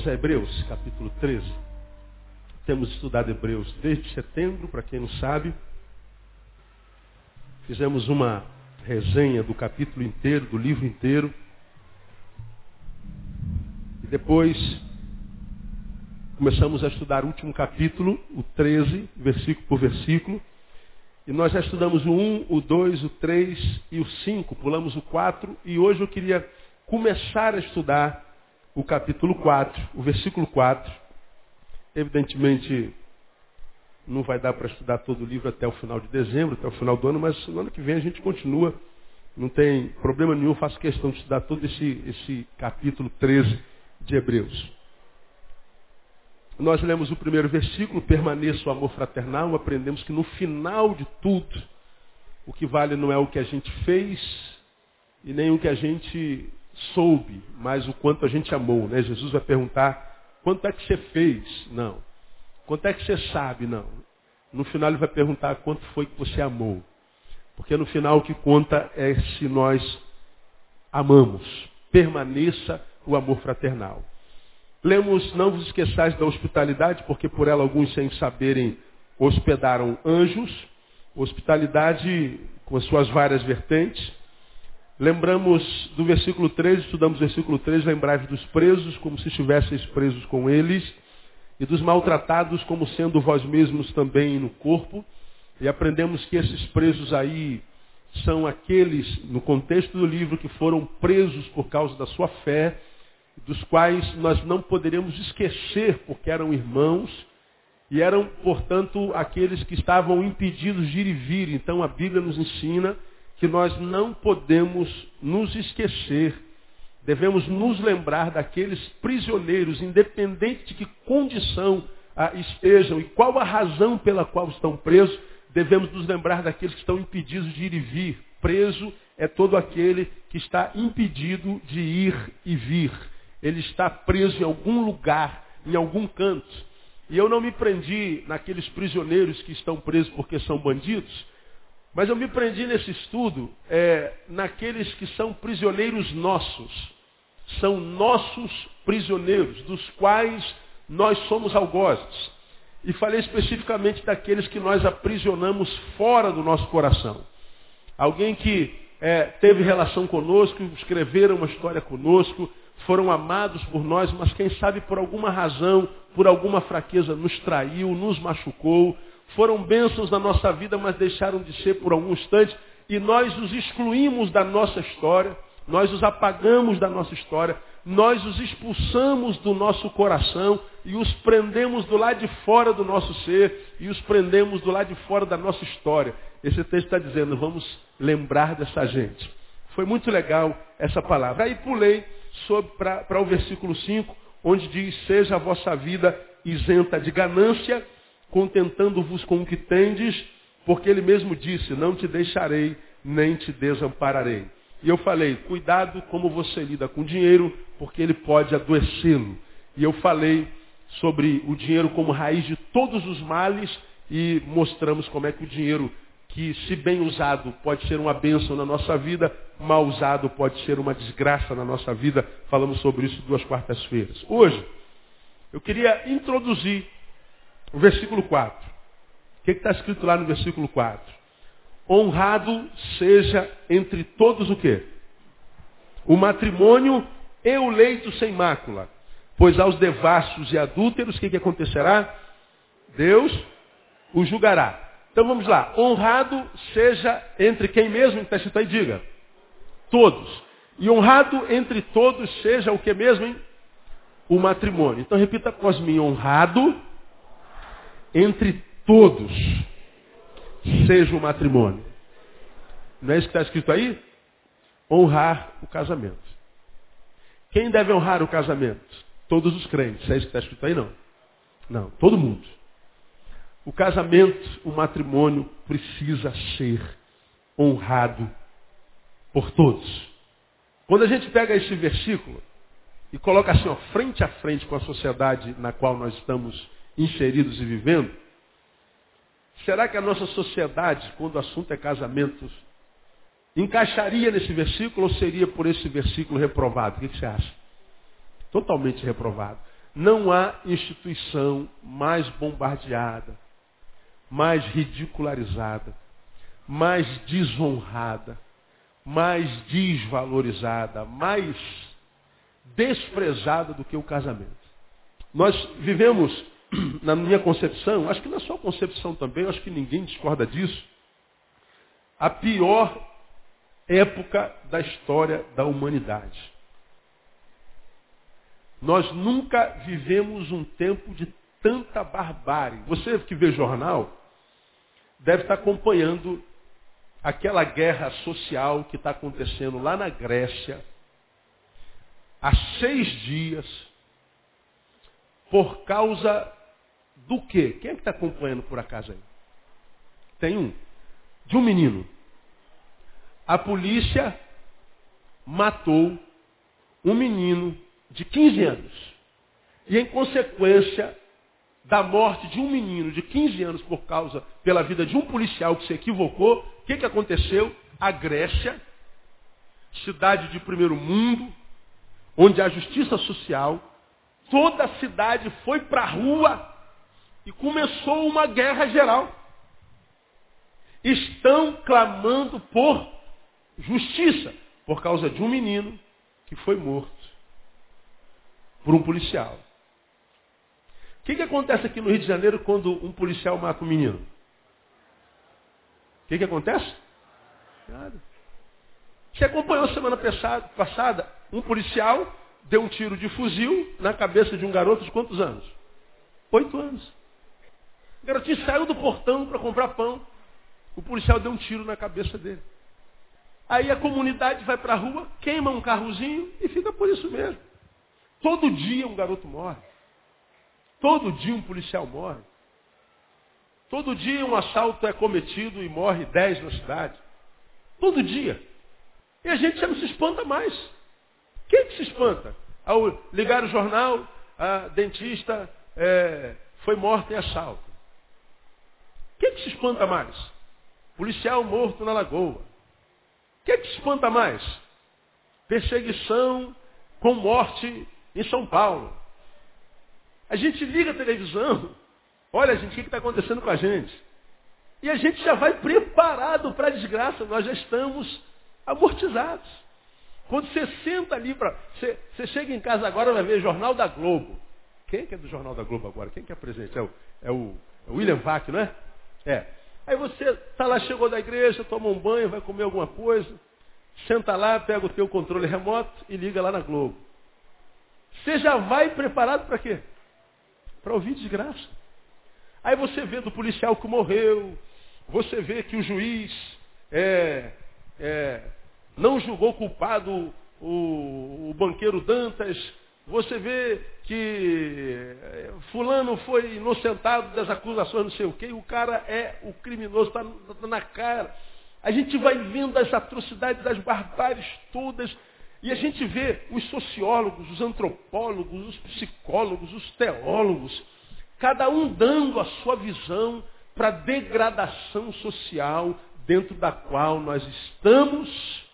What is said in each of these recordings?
Vamos a Hebreus, capítulo 13. Temos estudado Hebreus desde setembro, para quem não sabe. Fizemos uma resenha do capítulo inteiro, do livro inteiro. E depois começamos a estudar o último capítulo, o 13, versículo por versículo. E nós já estudamos o 1, o 2, o 3 e o 5, pulamos o 4. E hoje eu queria começar a estudar o capítulo 4, o versículo 4. Evidentemente, não vai dar para estudar todo o livro até o final de dezembro, até o final do ano, mas no ano que vem a gente continua. Não tem problema nenhum, faço questão de estudar todo esse, esse capítulo 13 de Hebreus. Nós lemos o primeiro versículo, permaneça o amor fraternal, aprendemos que no final de tudo, o que vale não é o que a gente fez e nem o que a gente soube, mas o quanto a gente amou. Né? Jesus vai perguntar, quanto é que você fez? Não. Quanto é que você sabe? Não. No final ele vai perguntar quanto foi que você amou. Porque no final o que conta é se nós amamos. Permaneça o amor fraternal. Lemos, não vos esqueçais da hospitalidade, porque por ela alguns sem saberem hospedaram anjos. Hospitalidade com as suas várias vertentes. Lembramos do versículo 13, estudamos o versículo 13, lembrai-vos dos presos como se estivesseis presos com eles, e dos maltratados como sendo vós mesmos também no corpo. E aprendemos que esses presos aí são aqueles, no contexto do livro, que foram presos por causa da sua fé, dos quais nós não poderíamos esquecer, porque eram irmãos, e eram, portanto, aqueles que estavam impedidos de ir e vir. Então a Bíblia nos ensina que nós não podemos nos esquecer, devemos nos lembrar daqueles prisioneiros, independente de que condição ah, estejam e qual a razão pela qual estão presos, devemos nos lembrar daqueles que estão impedidos de ir e vir. Preso é todo aquele que está impedido de ir e vir ele está preso em algum lugar, em algum canto. E eu não me prendi naqueles prisioneiros que estão presos porque são bandidos, mas eu me prendi nesse estudo é, naqueles que são prisioneiros nossos. São nossos prisioneiros, dos quais nós somos algozes. E falei especificamente daqueles que nós aprisionamos fora do nosso coração. Alguém que é, teve relação conosco, escreveram uma história conosco, foram amados por nós, mas quem sabe por alguma razão, por alguma fraqueza, nos traiu, nos machucou. Foram bênçãos na nossa vida, mas deixaram de ser por algum instante. E nós os excluímos da nossa história, nós os apagamos da nossa história, nós os expulsamos do nosso coração e os prendemos do lado de fora do nosso ser e os prendemos do lado de fora da nossa história. Esse texto está dizendo, vamos lembrar dessa gente. Foi muito legal essa palavra. Aí pulei para o versículo 5, onde diz, seja a vossa vida isenta de ganância, contentando-vos com o que tendes, porque ele mesmo disse, não te deixarei, nem te desampararei. E eu falei, cuidado como você lida com dinheiro, porque ele pode adoecê-lo. E eu falei sobre o dinheiro como raiz de todos os males e mostramos como é que o dinheiro que, se bem usado, pode ser uma bênção na nossa vida, mal usado pode ser uma desgraça na nossa vida. Falamos sobre isso duas quartas-feiras. Hoje, eu queria introduzir o versículo 4. O que está escrito lá no versículo 4? Honrado seja entre todos o quê? O matrimônio e o leito sem mácula. Pois aos devassos e adúlteros, o que, que acontecerá? Deus o julgará. Então vamos lá. Honrado seja entre quem mesmo? Está escrito aí, diga. Todos. E honrado entre todos seja o que mesmo, hein? O matrimônio. Então repita após mim. Honrado entre todos seja o matrimônio. Não é isso que está escrito aí? Honrar o casamento. Quem deve honrar o casamento? Todos os crentes. É isso que está escrito aí? Não. Não, todo mundo. O casamento, o matrimônio precisa ser honrado por todos. Quando a gente pega esse versículo e coloca assim, ó, frente a frente com a sociedade na qual nós estamos inseridos e vivendo, será que a nossa sociedade, quando o assunto é casamento, encaixaria nesse versículo ou seria por esse versículo reprovado? O que você acha? Totalmente reprovado. Não há instituição mais bombardeada, mais ridicularizada, mais desonrada, mais desvalorizada, mais desprezada do que o casamento. Nós vivemos, na minha concepção, acho que na sua concepção também, acho que ninguém discorda disso, a pior época da história da humanidade. Nós nunca vivemos um tempo de tanta barbárie. Você que vê jornal, deve estar acompanhando aquela guerra social que está acontecendo lá na Grécia, há seis dias, por causa do quê? Quem é que está acompanhando por acaso aí? Tem um. De um menino. A polícia matou um menino de 15 anos. E em consequência da morte de um menino de 15 anos por causa pela vida de um policial que se equivocou, o que, que aconteceu? A Grécia, cidade de primeiro mundo, onde há justiça social, toda a cidade foi para a rua e começou uma guerra geral. Estão clamando por justiça por causa de um menino que foi morto por um policial. O que, que acontece aqui no Rio de Janeiro quando um policial mata um menino? O que, que acontece? Nada. Você acompanhou semana passada, um policial deu um tiro de fuzil na cabeça de um garoto de quantos anos? Oito anos. O garotinho saiu do portão para comprar pão. O policial deu um tiro na cabeça dele. Aí a comunidade vai para a rua, queima um carrozinho e fica por isso mesmo. Todo dia um garoto morre. Todo dia um policial morre. Todo dia um assalto é cometido e morre dez na cidade. Todo dia. E a gente já não se espanta mais. Quem que se espanta? Ao ligar o jornal, a dentista é, foi morta em assalto. Quem que se espanta mais? Policial morto na lagoa. Quem que se espanta mais? Perseguição com morte em São Paulo. A gente liga a televisão, olha gente, o que está acontecendo com a gente? E a gente já vai preparado para a desgraça, nós já estamos amortizados. Quando você senta ali para. Você, você, chega em casa agora vai ver Jornal da Globo. Quem que é do Jornal da Globo agora? Quem que é presente? É o, é o, é o William Vac, não é? É. Aí você está lá, chegou da igreja, toma um banho, vai comer alguma coisa, senta lá, pega o teu controle remoto e liga lá na Globo. Você já vai preparado para quê? Para ouvir desgraça. Aí você vê do policial que morreu, você vê que o juiz é, é, não julgou culpado o, o banqueiro Dantas, você vê que fulano foi inocentado das acusações, não sei o quê, e o cara é o criminoso, está tá na cara. A gente vai vendo as atrocidades, as barbáries todas, e a gente vê os sociólogos, os antropólogos, os psicólogos, os teólogos, cada um dando a sua visão para a degradação social dentro da qual nós estamos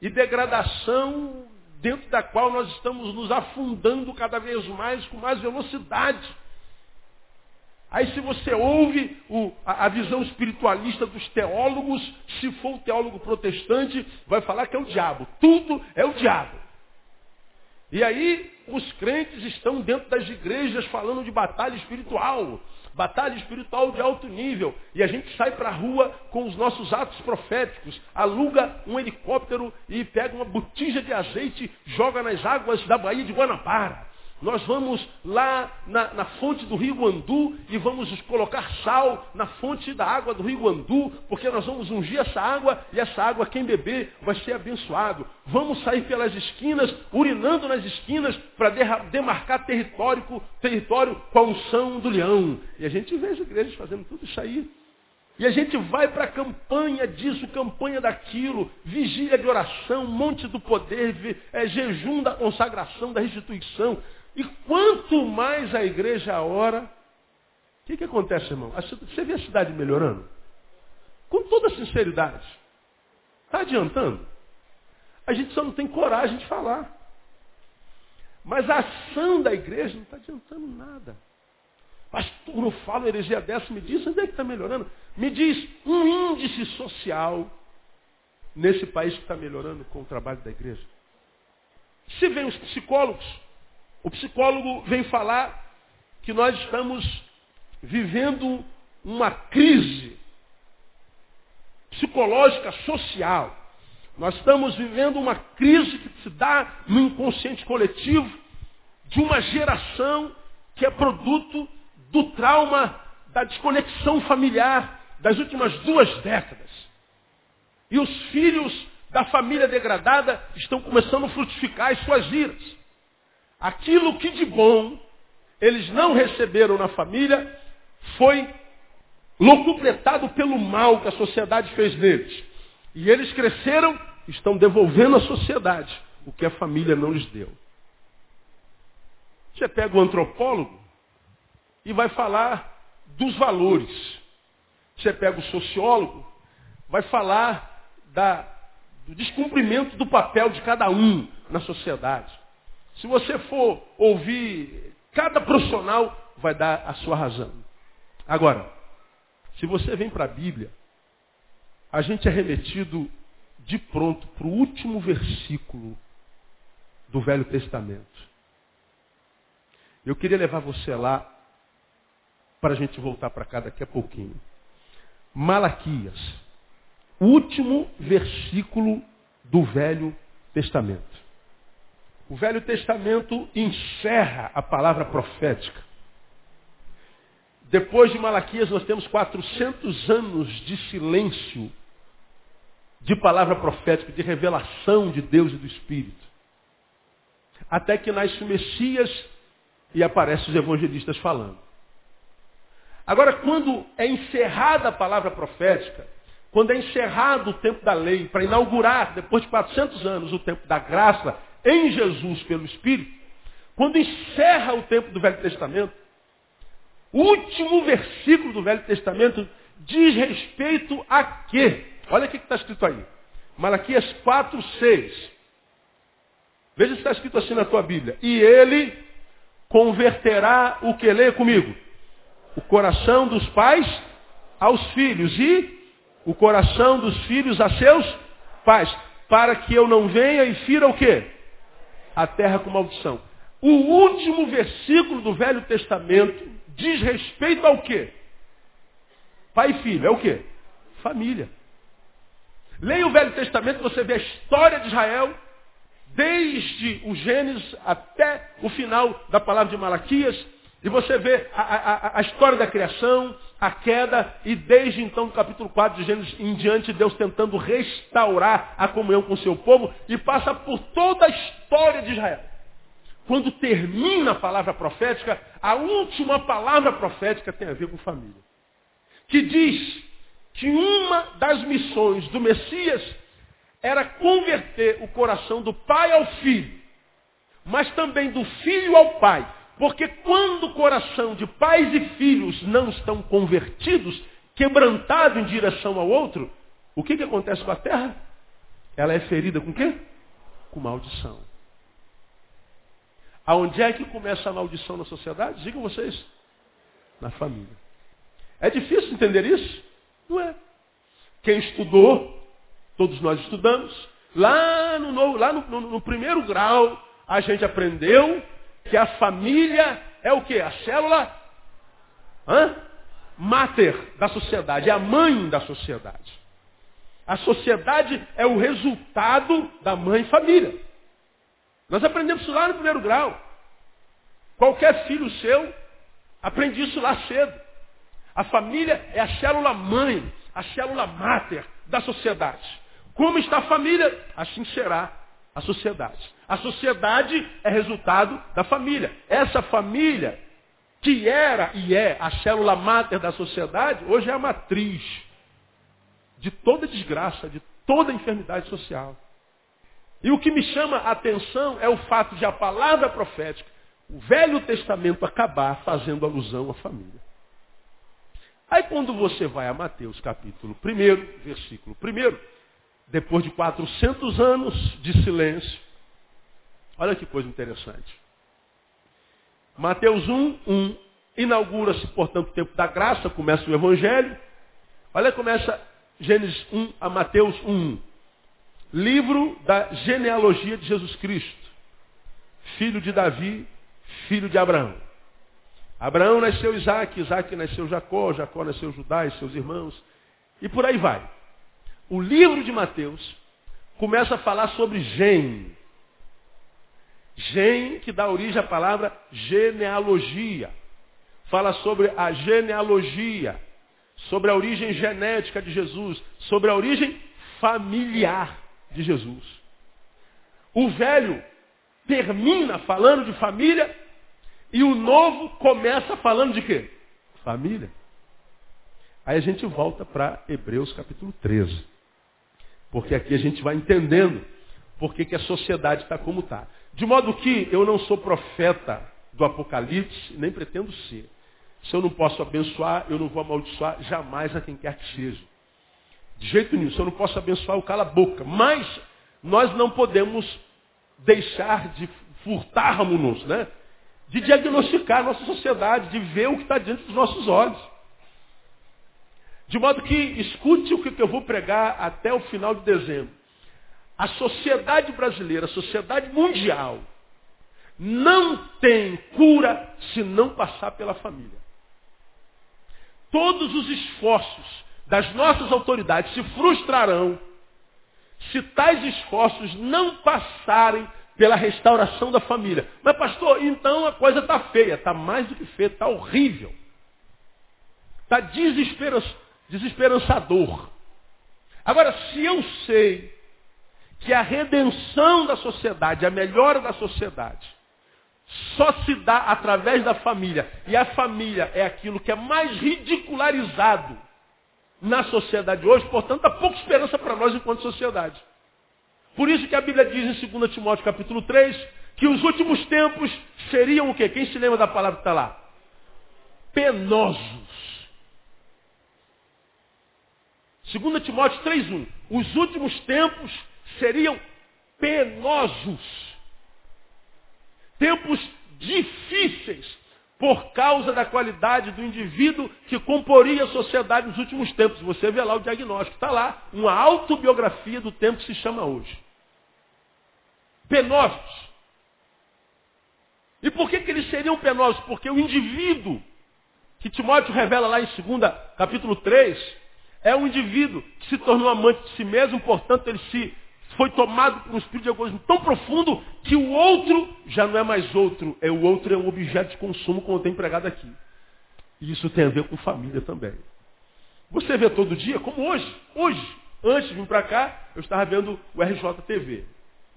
e degradação dentro da qual nós estamos nos afundando cada vez mais com mais velocidade. Aí se você ouve o, a, a, visão espiritualista dos teólogos, se for um teólogo protestante, vai falar que é o diabo. Tudo é o diabo. E aí os crentes estão dentro das igrejas falando de batalha espiritual. Batalha espiritual de alto nível. E a gente sai para a rua com os nossos atos proféticos, aluga um helicóptero e pega uma botija de azeite, joga nas águas da Baía de Guanabara. Nós vamos lá na, na, fonte do rio Guandu e vamos colocar sal na fonte da água do rio Guandu, porque nós vamos ungir essa água e essa água, quem beber, vai ser abençoado. Vamos sair pelas esquinas, urinando nas esquinas, para demarcar território, território com a unção do leão. E a gente vê as igrejas fazendo tudo isso aí. E a gente vai para a campanha disso, campanha daquilo, vigília de oração, monte do poder, é, jejum da consagração, da restituição. E quanto mais a igreja ora, o que, que acontece, irmão? Você vê a cidade melhorando? Com toda sinceridade. Está adiantando? A gente só não tem coragem de falar. Mas a ação da igreja não está adiantando nada. Pastor, não falo heresia dessa, me diz onde é que está melhorando. Me diz um índice social nesse país que está melhorando com o trabalho da igreja. Se vem os psicólogos, o psicólogo vem falar que nós estamos vivendo uma crise psicológica social. Nós estamos vivendo uma crise que se dá no inconsciente coletivo de uma geração que é produto do trauma da desconexão familiar das últimas duas décadas. E os filhos da família degradada estão começando a frutificar as suas iras. Aquilo que de bom eles não receberam na família foi locupletado pelo mal que a sociedade fez neles. E eles cresceram, estão devolvendo à sociedade o que a família não lhes deu. Você pega o antropólogo e vai falar dos valores. Você pega o sociólogo, vai falar da, do descumprimento do papel de cada um na sociedade. Se você for ouvir cada profissional, vai dar a sua razão. Agora, se você vem para a Bíblia, a gente é remetido de pronto para o último versículo do Velho Testamento. Eu queria levar você lá para a gente voltar para cá daqui a pouquinho. Malaquias, último versículo do Velho Testamento. O Velho Testamento encerra a palavra profética. Depois de Malaquias, nós temos 400 anos de silêncio, de palavra profética, de revelação de Deus e do Espírito. Até que nasce o Messias e aparecem os evangelistas falando. Agora, quando é encerrada a palavra profética, quando é encerrado o tempo da lei, para inaugurar, depois de 400 anos, o tempo da graça em Jesus pelo Espírito, quando encerra o tempo do Velho Testamento, o último versículo do Velho Testamento diz respeito a quê? Olha o que está escrito aí. Malaquias 4, 6. Veja se está escrito assim na tua Bíblia. E ele converterá o que lê comigo? o coração dos pais aos filhos e o coração dos filhos a seus pais, para que eu não venha e fira o quê? A terra com maldição. O último versículo do Velho Testamento diz respeito ao quê? Pai e filho, é o quê? Família. Leia o Velho Testamento, você vê a história de Israel, desde o Gênesis até o final da palavra de Malaquias, e você vê a, a, a, história da criação, a queda, e desde então, no capítulo 4 de Gênesis em diante, Deus tentando restaurar a comunhão com o seu povo, e passa por toda a história de Israel. Quando termina a palavra profética, a última palavra profética tem a ver com família. Que diz que uma das missões do Messias era converter o coração do pai ao filho, mas também do filho ao pai porque quando o coração de pais e filhos não estão convertidos, quebrantado em direção ao outro, o que, que acontece com a terra? Ela é ferida com quê? Com maldição. Aonde é que começa a maldição na sociedade? Digam vocês. Na família. É difícil entender isso? Não é. Quem estudou, todos nós estudamos, lá no, lá no, no, no primeiro grau, a gente aprendeu que a família é o que? A célula hã? máter da sociedade, é a mãe da sociedade. A sociedade é o resultado da mãe família. Nós aprendemos isso lá no primeiro grau. Qualquer filho seu aprende isso lá cedo. A família é a célula mãe, a célula máter da sociedade. Como está a família, assim será a sociedade. A sociedade é resultado da família. Essa família, que era e é a célula máter da sociedade, hoje é a matriz de toda desgraça, de toda enfermidade social. E o que me chama a atenção é o fato de a palavra profética, o Velho Testamento acabar fazendo alusão à família. Aí quando você vai a Mateus capítulo 1, versículo 1, depois de 400 anos de silêncio, olha que coisa interessante. Mateus 1, 1. Inaugura-se, portanto, o tempo da graça, começa o Evangelho. Olha, começa Gênesis 1 a Mateus 1. Livro da genealogia de Jesus Cristo. Filho de Davi, filho de Abraão. Abraão nasceu Isaac, Isaac nasceu Jacó, Jacó nasceu Judá e seus irmãos. E por aí vai. O livro de Mateus começa a falar sobre Gem. Gem que dá origem à palavra genealogia. Fala sobre a genealogia, sobre a origem genética de Jesus, sobre a origem familiar de Jesus. O velho termina falando de família e o novo começa falando de quê? Família. Aí a gente volta para Hebreus capítulo 13. Porque aqui a gente vai entendendo por que, a sociedade está como está. De modo que eu não sou profeta do Apocalipse, nem pretendo ser. Se eu não posso abençoar, eu não vou amaldiçoar jamais a quem quer que seja. De jeito nenhum. Se eu não posso abençoar, eu cala a boca. Mas nós não podemos deixar de furtarmos-nos, né? De diagnosticar a nossa sociedade, de ver o que está diante dos nossos olhos. De modo que escute o que eu vou pregar até o final de dezembro. A sociedade brasileira, a sociedade mundial, não tem cura se não passar pela família. Todos os esforços das nossas autoridades se frustrarão se tais esforços não passarem pela restauração da família. Mas pastor, então a coisa está feia, está mais do que feia, está horrível. Está desesperançador. Agora, se eu sei que a redenção da sociedade, a melhora da sociedade, só se dá através da família, e a família é aquilo que é mais ridicularizado na sociedade hoje, portanto, há pouca esperança para nós enquanto sociedade. Por isso que a Bíblia diz em 2 Timóteo capítulo 3, que os últimos tempos seriam o quê? Quem se lembra da palavra que está lá? Penosos. 2 Timóteo 3,1. Os últimos tempos seriam penosos. Tempos difíceis por causa da qualidade do indivíduo que comporia a sociedade nos últimos tempos. Você vê lá o diagnóstico. Está lá, uma autobiografia do tempo que se chama hoje. Penosos. E por que, que eles seriam penosos? Porque o indivíduo, que Timóteo revela lá em 2 capítulo 3, é um indivíduo que se tornou amante de si mesmo, portanto ele se foi tomado por um espírito de egoísmo tão profundo que o outro já não é mais outro, é o outro é um objeto de consumo, como tem empregado aqui. E isso tem a ver com família também. Você vê todo dia, como hoje, hoje, antes de vir para cá, eu estava vendo o RJTV.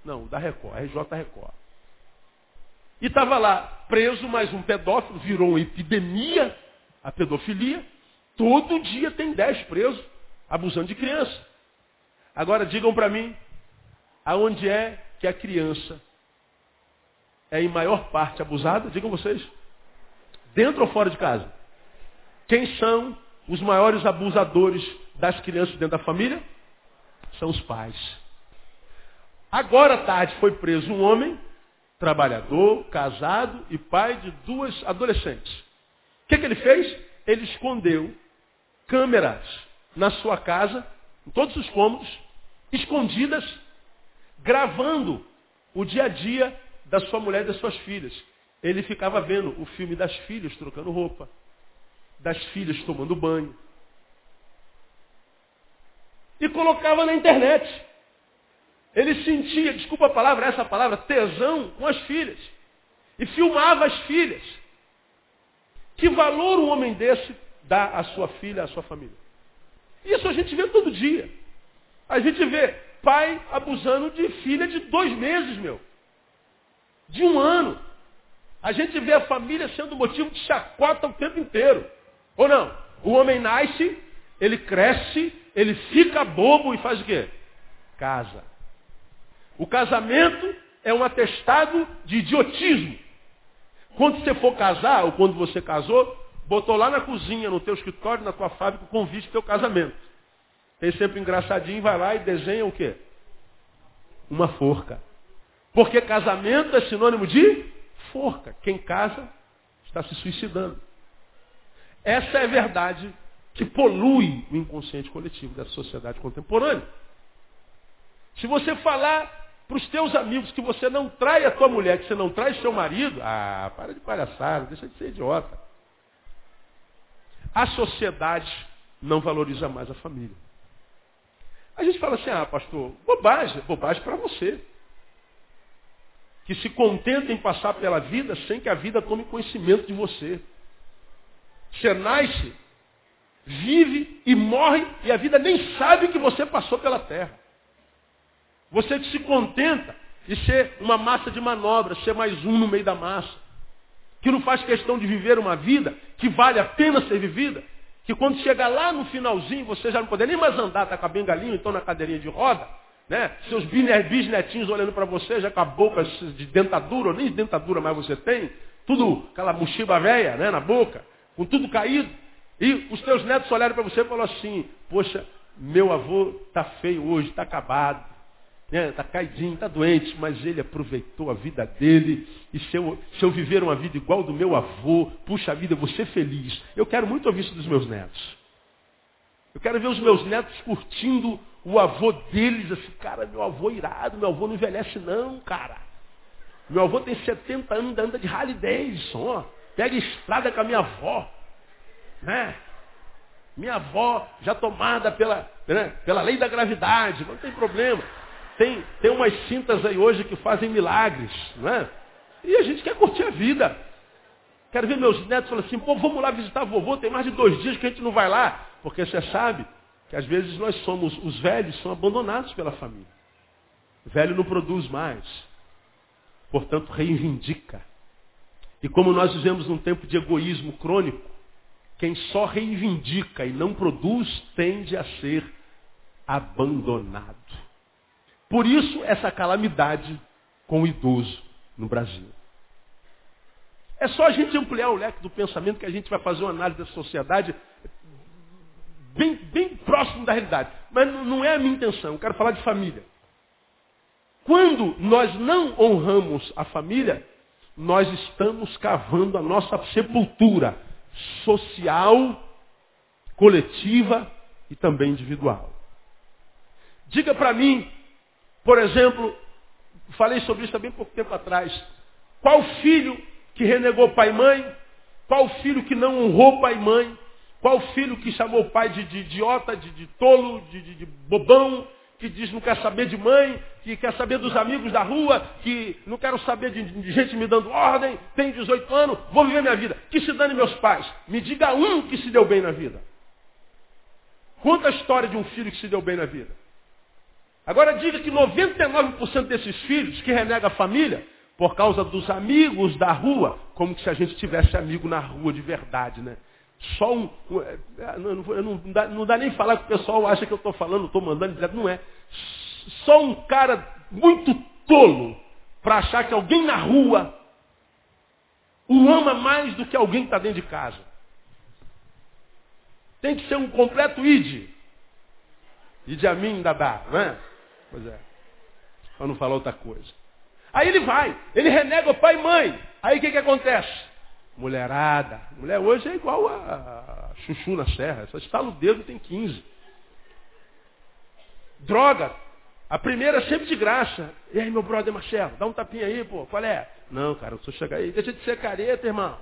Não, da Record, RJ Record. E estava lá preso mais um pedófilo, virou uma epidemia, a pedofilia. Todo dia tem dez presos, abusando de criança. Agora digam para mim, aonde é que a criança é em maior parte abusada? Digam vocês. Dentro ou fora de casa? Quem são os maiores abusadores das crianças dentro da família? São os pais. Agora à tarde foi preso um homem, trabalhador, casado e pai de duas adolescentes. O que, que ele fez? Ele escondeu câmeras na sua casa, em todos os cômodos, escondidas gravando o dia a dia da sua mulher e das suas filhas. Ele ficava vendo o filme das filhas trocando roupa, das filhas tomando banho. E colocava na internet. Ele sentia, desculpa a palavra, essa palavra, tesão com as filhas. E filmava as filhas. Que valor um homem desse dá à sua filha, à sua família? Isso a gente vê todo dia. A gente vê pai abusando de filha de dois meses, meu. De um ano. A gente vê a família sendo motivo de chacota o tempo inteiro. Ou não? O homem nasce, ele cresce, ele fica bobo e faz o quê? Casa. O casamento é um atestado de idiotismo. Quando você for casar, ou quando você casou, botou lá na cozinha, no teu escritório, na tua fábrica, o convite do teu casamento. Tem sempre engraçadinho, vai lá e desenha o quê? Uma forca. Porque casamento é sinônimo de forca. Quem casa, está se suicidando. Essa é a verdade que polui o inconsciente coletivo da sociedade contemporânea. Se você falar para os teus amigos que você não trai a tua mulher, que você não trai seu marido, ah, para de palhaçada, deixa de ser idiota. A sociedade não valoriza mais a família. A gente fala assim, ah, pastor, bobagem, bobagem para você. Que se contenta em passar pela vida sem que a vida tome conhecimento de você. Você nasce, vive e morre e a vida nem sabe que você passou pela terra. Você se contenta de ser uma massa de manobra, ser mais um no meio da massa. Que não faz questão de viver uma vida que vale a pena ser vivida. Que quando chega lá no finalzinho, você já não poder nem mais andar, está com a bengalinha, então na cadeirinha de roda, né? Seus bisnetinhos olhando para você, já com a boca de dentadura, ou nem dentadura mais você tem, tudo, aquela mochiba velha, né, na boca, com tudo caído. E os teus netos olharam para você e falaram assim, poxa, meu avô está feio hoje, está acabado está né, caidinho, está doente, mas ele aproveitou a vida dele. E se eu, se eu viver uma vida igual do meu avô, puxa vida, eu vou ser feliz. Eu quero muito ouvir isso dos meus netos. Eu quero ver os meus netos curtindo o avô deles, assim, cara, meu avô é irado, meu avô não envelhece não, cara. Meu avô tem 70 anos, anda de Harley Davidson, ó. Pega estrada com a minha avó. Né? Minha avó já tomada pela, né, pela lei da gravidade, não tem problema. Tem, tem umas cintas aí hoje que fazem milagres, não é? E a gente quer curtir a vida. Quero ver meus netos falando assim, pô, vamos lá visitar vovô, tem mais de dois dias que a gente não vai lá. Porque você sabe que às vezes nós somos, os velhos são abandonados pela família. O velho não produz mais. Portanto, reivindica. E como nós vivemos num tempo de egoísmo crônico, quem só reivindica e não produz tende a ser abandonado. Por isso, essa calamidade com o idoso no Brasil. É só a gente ampliar o leque do pensamento que a gente vai fazer uma análise da sociedade bem, bem próximo da realidade. Mas não é a minha intenção, eu quero falar de família. Quando nós não honramos a família, nós estamos cavando a nossa sepultura social, coletiva e também individual. Diga para mim por exemplo, falei sobre isso também pouco tempo atrás. Qual filho que renegou pai e mãe? Qual filho que não honrou pai e mãe? Qual filho que chamou o pai de, de idiota, de, de tolo, de, de, bobão, que diz não quer saber de mãe, que quer saber dos amigos da rua, que não quero saber de, gente me dando ordem, tem 18 anos, vou viver minha vida. Que se dane meus pais. Me diga um que se deu bem na vida. Conta a história de um filho que se deu bem na vida. Agora diga que 99% desses filhos que renega a família, por causa dos amigos da rua, como se a gente tivesse amigo na rua de verdade, né? Só um. É, é, não, não, não, dá, não dá nem falar que o pessoal acha que eu estou falando, estou mandando. Não é. Só um cara muito tolo para achar que alguém na rua o ama mais do que alguém que está dentro de casa. Tem que ser um completo id. Id a mim, dadá, não é? Pois é. Para não falar outra coisa. Aí ele vai, ele renega o pai e mãe. Aí o que, que acontece? Mulherada. Mulher hoje é igual a chuchu na serra. Só estala o dedo tem 15. Droga. A primeira é sempre de graça. E aí, meu brother Marcelo, dá um tapinha aí, pô. Qual é? Não, cara, eu sou chegar aí. Deixa de ser careta, irmão.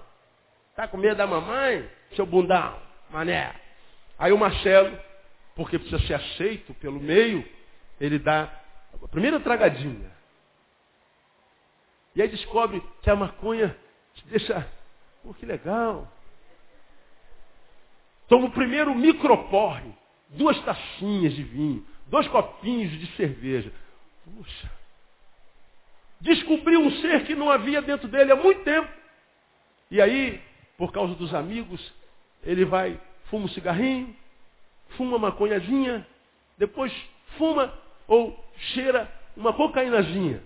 Tá com medo da mamãe? Seu bundão, mané. Aí o Marcelo, porque precisa ser aceito pelo meio, ele dá a primeira tragadinha. E aí descobre que a maconha te deixa, pô, que legal. Toma o primeiro microporre, duas tacinhas de vinho, dois copinhos de cerveja. Puxa. Descobriu um ser que não havia dentro dele há muito tempo. E aí, por causa dos amigos, ele vai, fuma um cigarrinho, fuma uma maconhazinha, depois fuma ou cheira uma cocaínazinha.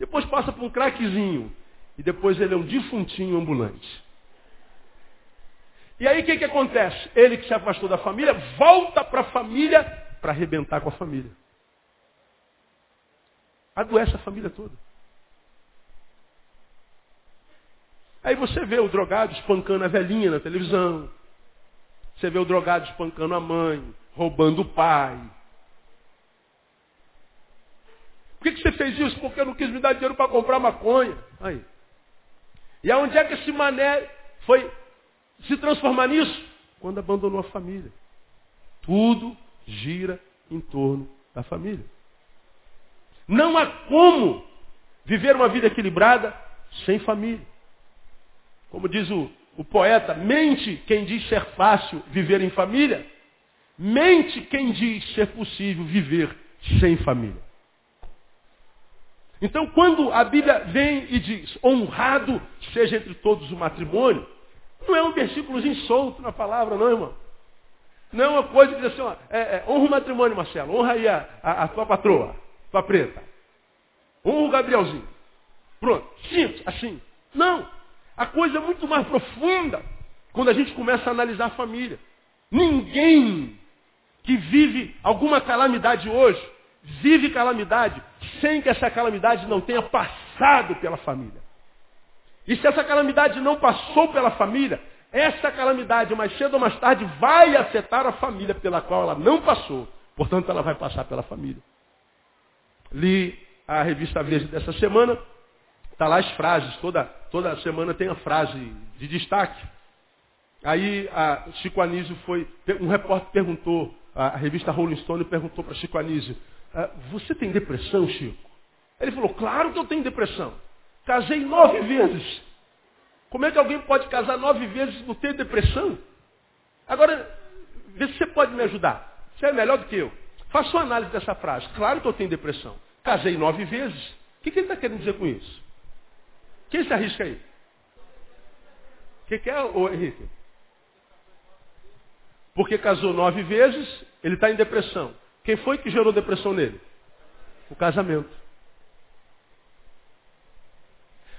Depois passa por um craquezinho. E depois ele é um defuntinho ambulante. E aí o que, que acontece? Ele que se afastou da família, volta para a família para arrebentar com a família. Adoece a família toda. Aí você vê o drogado espancando a velhinha na televisão. Você vê o drogado espancando a mãe, roubando o pai. Por que, que você fez isso? Porque eu não quis me dar dinheiro para comprar maconha. Aí. E aonde é que esse mané foi se transformar nisso? Quando abandonou a família. Tudo gira em torno da família. Não há como viver uma vida equilibrada sem família. Como diz o, o poeta, mente quem diz ser fácil viver em família, mente quem diz ser possível viver sem família. Então, quando a Bíblia vem e diz, honrado seja entre todos o matrimônio, não é um versículo solto na palavra, não, irmão. Não é uma coisa que diz assim, ó, é, é, honra o matrimônio, Marcelo, honra aí a, a, a tua patroa, tua preta. Honra o Gabrielzinho. Pronto, simples, assim. Não. A coisa é muito mais profunda quando a gente começa a analisar a família. Ninguém que vive alguma calamidade hoje, vive calamidade sem que essa calamidade não tenha passado pela família. E se essa calamidade não passou pela família, essa calamidade, mais cedo ou mais tarde, vai afetar a família pela qual ela não passou. Portanto, ela vai passar pela família. Li a revista Veja dessa semana, Está lá as frases, toda, toda semana tem a frase de destaque. Aí a Chico Anísio foi, um repórter perguntou, a revista Rolling Stone perguntou para Chico Anísio, ah, você tem depressão, Chico? Ele falou, claro que eu tenho depressão. Casei nove vezes. Como é que alguém pode casar nove vezes e não ter depressão? Agora, vê se você pode me ajudar. Você é melhor do que eu. Faça uma análise dessa frase. Claro que eu tenho depressão. Casei nove vezes. O que, que ele está querendo dizer com isso? Quem se arrisca aí? O que, que é, ô Henrique? Porque casou nove vezes, ele está em depressão. Quem foi que gerou depressão nele? O casamento.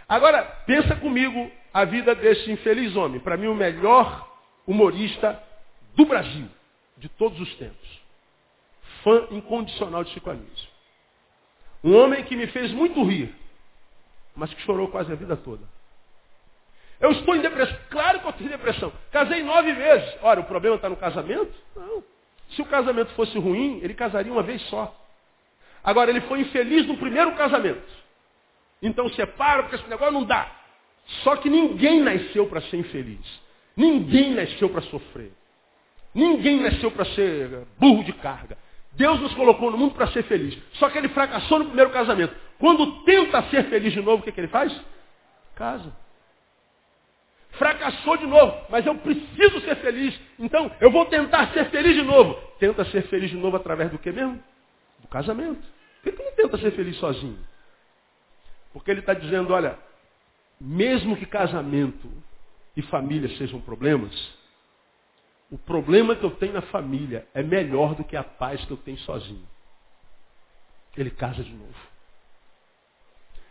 Agora, pensa comigo a vida desse infeliz homem. Para mim, o melhor humorista do Brasil, de todos os tempos. Fã incondicional de Chico Anísio. Um homem que me fez muito rir mas que chorou quase a vida toda. Eu estou em depressão. Claro que eu tenho depressão. Casei nove vezes. Ora, o problema está no casamento? Não. Se o casamento fosse ruim, ele casaria uma vez só. Agora, ele foi infeliz no primeiro casamento. Então separa, porque esse negócio não dá. Só que ninguém nasceu para ser infeliz. Ninguém nasceu para sofrer. Ninguém nasceu para ser burro de carga. Deus nos colocou no mundo para ser feliz. Só que ele fracassou no primeiro casamento. Quando tenta ser feliz de novo, o que, que ele faz? Casa. Fracassou de novo, mas eu preciso ser feliz. Então, eu vou tentar ser feliz de novo. Tenta ser feliz de novo através do que mesmo? Do casamento. Por que, não tenta ser feliz sozinho? Porque ele está dizendo, olha, mesmo que casamento e família sejam problemas, o problema que eu tenho na família é melhor do que a paz que eu tenho sozinho. Ele casa de novo.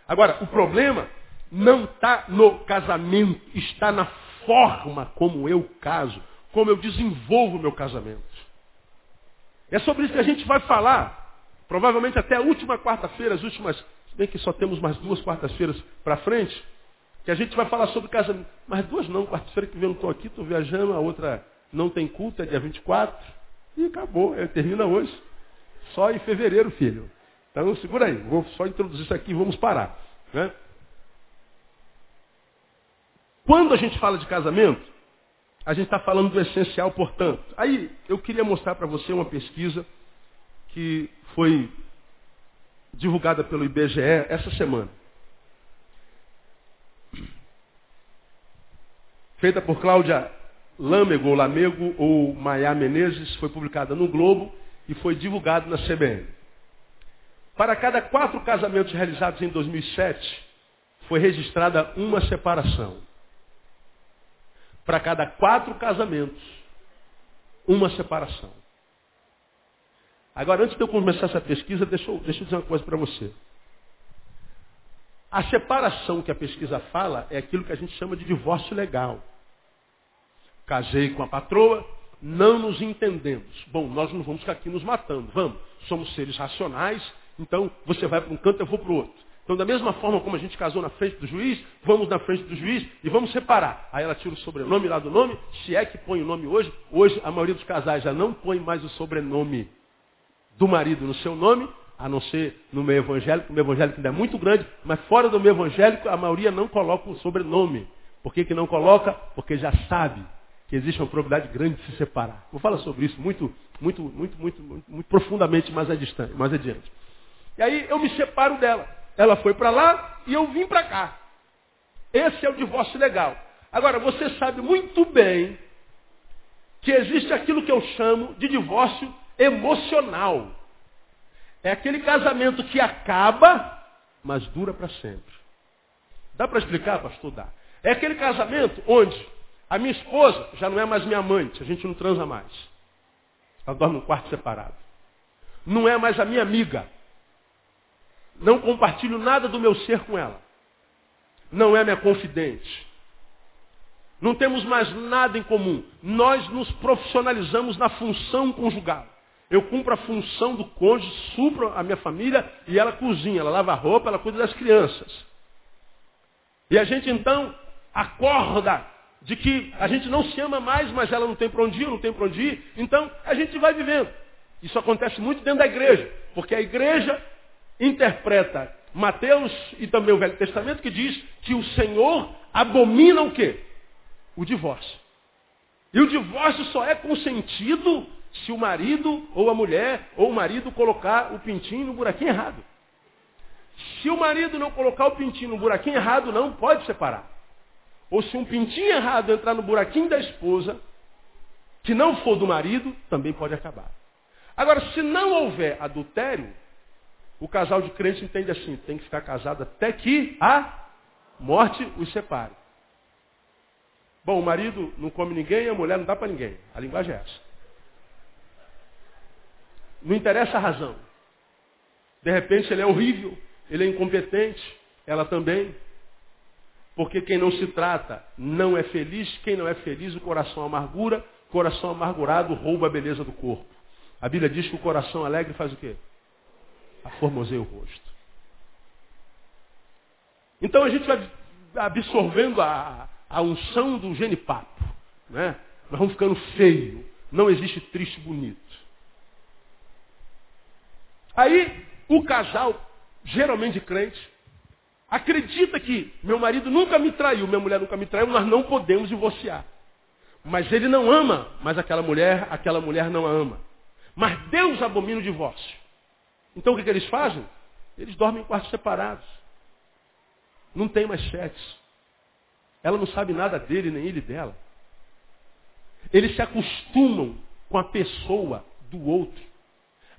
Agora, o problema não está no casamento, está na forma como eu caso, como eu desenvolvo o meu casamento. É sobre isso que a gente vai falar, provavelmente até a última quarta-feira, as últimas, se bem que só temos mais duas quartas-feiras para frente, que a gente vai falar sobre casamento. Mas duas não, quarta-feira que vem eu não estou aqui, estou viajando, a outra não tem culto, é dia 24, e acabou, é, termina hoje. Só em fevereiro, filho. Então segura aí, vou só introduzir isso aqui e vamos parar. Né? Quando a gente fala de casamento, a gente está falando do essencial, portanto. Aí eu queria mostrar para você uma pesquisa que foi divulgada pelo IBGE essa semana. Feita por Cláudia Lamego, Lamego ou Maia Menezes, foi publicada no Globo e foi divulgada na CBN. Para cada quatro casamentos realizados em 2007, foi registrada uma separação. Para cada quatro casamentos, uma separação. Agora, antes de eu começar essa pesquisa, deixa eu, deixa eu dizer uma coisa para você. A separação que a pesquisa fala é aquilo que a gente chama de divórcio legal. Casei com a patroa, não nos entendemos. Bom, nós não vamos ficar aqui nos matando, vamos. Somos seres racionais, então você vai para um canto, eu vou para o outro. Então, da mesma forma como a gente casou na frente do juiz, vamos na frente do juiz e vamos separar. Aí ela tira o sobrenome lá do nome, se é que põe o nome hoje. Hoje, a maioria dos casais já não põe mais o sobrenome do marido no seu nome, a não ser no meio evangélico. O meio evangélico ainda é muito grande, mas fora do meio evangélico, a maioria não coloca o sobrenome. Por que, que não coloca? Porque já sabe que existe uma probabilidade grande de se separar. Vou falar sobre isso muito, muito, muito, muito, muito, muito profundamente mais, mais adiante. E aí eu me separo dela. Ela foi para lá e eu vim para cá. Esse é o divórcio legal. Agora, você sabe muito bem que existe aquilo que eu chamo de divórcio emocional. É aquele casamento que acaba, mas dura para sempre. Dá para explicar, pastor? Dá. É aquele casamento onde a minha esposa já não é mais minha amante, a gente não transa mais. Ela dorme num quarto separado. Não é mais a minha amiga. Não compartilho nada do meu ser com ela. Não é minha confidente. Não temos mais nada em comum. Nós nos profissionalizamos na função conjugal. Eu cumpro a função do cônjuge, supro a minha família e ela cozinha, ela lava a roupa, ela cuida das crianças. E a gente então acorda de que a gente não se ama mais, mas ela não tem para onde ir, não tem para onde ir. Então a gente vai vivendo. Isso acontece muito dentro da igreja, porque a igreja interpreta Mateus e também o Velho Testamento que diz que o Senhor abomina o quê? O divórcio. E o divórcio só é consentido se o marido ou a mulher ou o marido colocar o pintinho no buraquinho errado. Se o marido não colocar o pintinho no buraquinho errado, não pode separar. Ou se um pintinho errado entrar no buraquinho da esposa, que não for do marido, também pode acabar. Agora, se não houver adultério, o casal de crentes entende assim, tem que ficar casado até que a morte os separe. Bom, o marido não come ninguém, a mulher não dá para ninguém. A linguagem é essa. Não interessa a razão. De repente ele é horrível, ele é incompetente, ela também. Porque quem não se trata não é feliz, quem não é feliz, o coração amargura, coração amargurado rouba a beleza do corpo. A Bíblia diz que o coração alegre faz o quê? Aformoseia o rosto. Então a gente vai absorvendo a, a unção do genipapo. Né? Nós vamos ficando feio. Não existe triste bonito. Aí o casal, geralmente crente, acredita que meu marido nunca me traiu, minha mulher nunca me traiu, nós não podemos divorciar. Mas ele não ama, mas aquela mulher, aquela mulher não a ama. Mas Deus abomina o divórcio. Então o que, que eles fazem? Eles dormem em quartos separados. Não tem mais sexo. Ela não sabe nada dele, nem ele dela. Eles se acostumam com a pessoa do outro.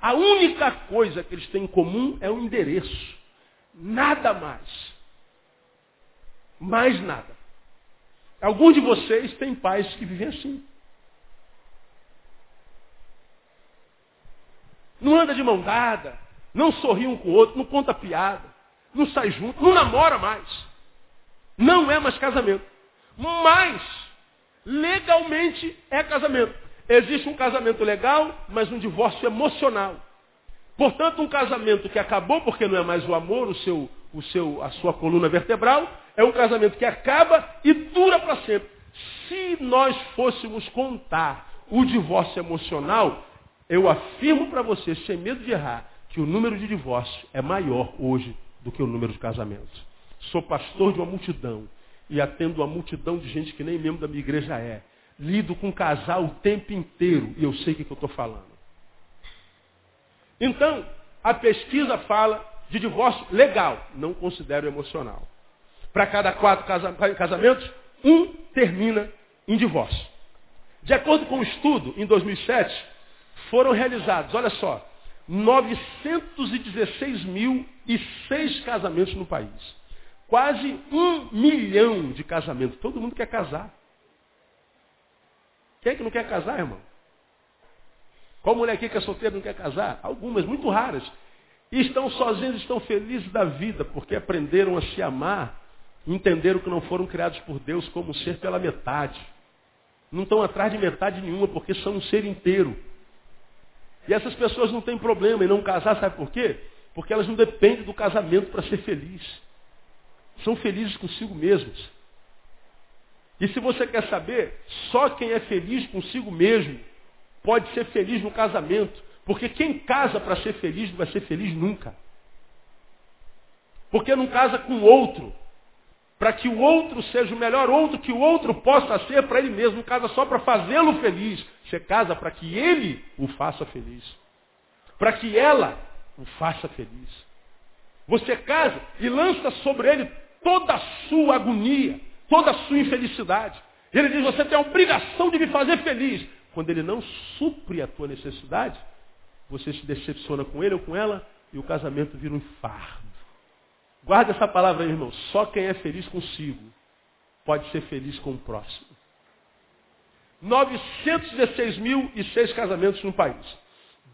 A única coisa que eles têm em comum é o endereço. Nada mais. Mais nada. Alguns de vocês têm pais que vivem assim. Não anda de mão dada, não sorri um com o outro, não conta piada, não sai junto, não namora mais. Não é mais casamento. Mas, legalmente, é casamento. Existe um casamento legal, mas um divórcio emocional. Portanto, um casamento que acabou porque não é mais o amor, o seu, o seu, a sua coluna vertebral, é um casamento que acaba e dura para sempre. Se nós fôssemos contar o divórcio emocional, eu afirmo para você, sem medo de errar, que o número de divórcios é maior hoje do que o número de casamentos. Sou pastor de uma multidão e atendo uma multidão de gente que nem membro da minha igreja é. Lido com casal o tempo inteiro e eu sei o que, que eu estou falando. Então, a pesquisa fala de divórcio legal, não considero emocional. Para cada quatro casamentos, um termina em divórcio. De acordo com um estudo, em 2007, foram realizados, olha só, 916 mil e seis casamentos no país. Quase um milhão de casamentos. Todo mundo quer casar. Quem é que não quer casar, irmão? Qual mulher aqui que é solteira não quer casar? Algumas, muito raras. E estão sozinhos, estão felizes da vida, porque aprenderam a se amar, entenderam que não foram criados por Deus como ser pela metade. Não estão atrás de metade nenhuma, porque são um ser inteiro. E essas pessoas não têm problema em não casar, sabe por quê? Porque elas não dependem do casamento para ser feliz. São felizes consigo mesmas. E se você quer saber, só quem é feliz consigo mesmo pode ser feliz no casamento. Porque quem casa para ser feliz não vai ser feliz nunca. Porque não casa com outro. Para que o outro seja o melhor outro que o outro possa ser para ele mesmo. Casa só para fazê-lo feliz. Você casa para que ele o faça feliz. Para que ela o faça feliz. Você casa e lança sobre ele toda a sua agonia toda a sua infelicidade. Ele diz, você tem a obrigação de me fazer feliz. Quando ele não supre a tua necessidade, você se decepciona com ele ou com ela e o casamento vira um infarto. Guarda essa palavra aí, irmão. Só quem é feliz consigo pode ser feliz com o próximo. 916.006 casamentos no país.